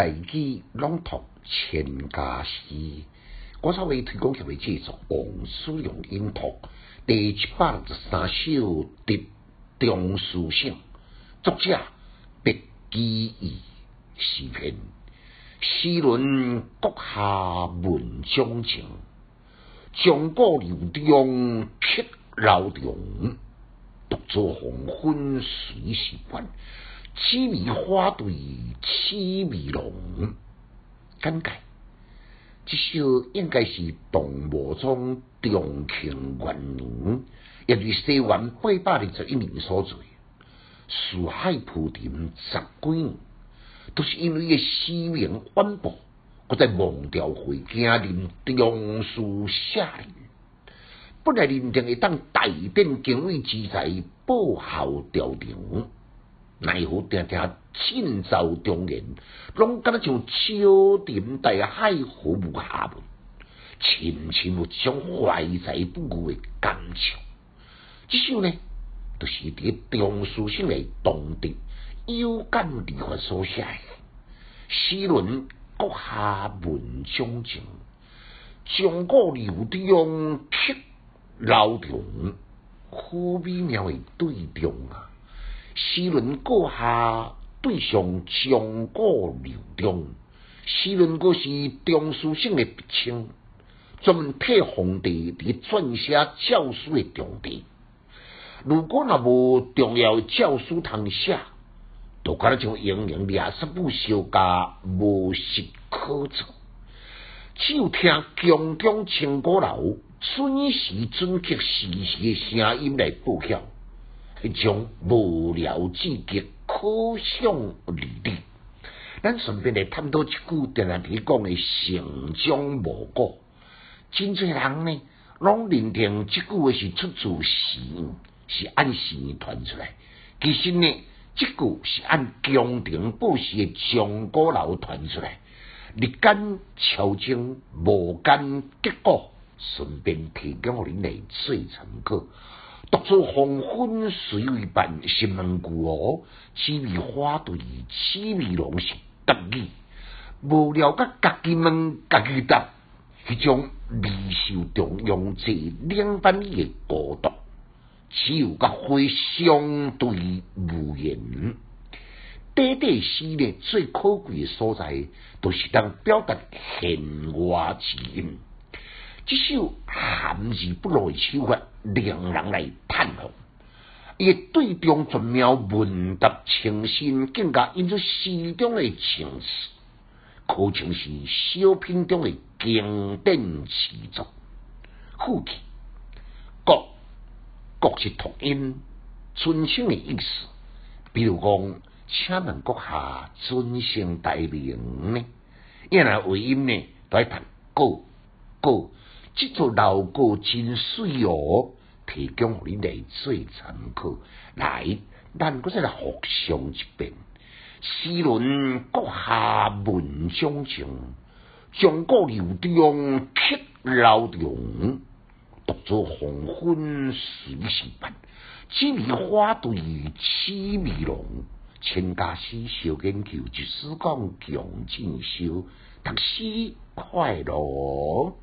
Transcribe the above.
大器朗读千家诗，我稍微推广协会制作王思良音读第七百六十三首得中书省，作者别基义诗篇，诗论国下。文章情，将古流中刻老中，独坐黄昏随时关。痴迷花对痴迷龙，简介。这首应该是动物中重庆元年，也就是西元八百二十一年所作。四海铺陈十几年，都是因为个诗名晚播，我在忘掉会惊临中书写人。本来认定会当大典经纬之才，报效朝廷。奈何定定尽造中言，拢敢若像秋点大海河无下文，深深有一种怀才不遇的感情。这首呢，就是伫中书省的同德有感而发所写的诗论国下文章情，中国流中刻老中，好美妙的对中啊！诗论阁下对上中国流中，诗论阁是中书省的笔称，专门替皇帝伫撰写诏书的重地。如果若无重要教书通写，就敢若像英明列十部小家无实可做。只有听宫中清歌楼准时准确时时的声音来报晓。一种无聊至极，可想而知。咱顺便来探讨一句电视里讲的成长无果。真侪人呢，拢认定这句话是出自诗，是按诗传出来。其实呢，这句是按宫廷报时的上古老传出来。日间朝政无间结果，顺便提供互恁来做参考。独坐黄昏水为伴，心门孤哦。痴迷花对，痴迷龙是得意。无聊甲家己问，家己答，迄种未受重用者两班的孤独，只有甲花相对无言。短短诗呢，最可贵的所在，都是当表达弦外之音。这首含义不露的手法，令人来叹服。伊对中绝妙，文达清新，更加引出诗中的情思，可称是小品中的经典之作。副气国国是同音，尊称的意思。比如讲，请问阁下尊姓大名呢？原来为音呢，都爱谈国国。这座老歌真水哦，提供互你来做参考。来，咱搁再来复诵一遍。诗论阁下文章情，中国流中刻老中，独坐黄昏随时伴。几米花对七米龙，千家诗小研究，就是讲强进修，读书快乐。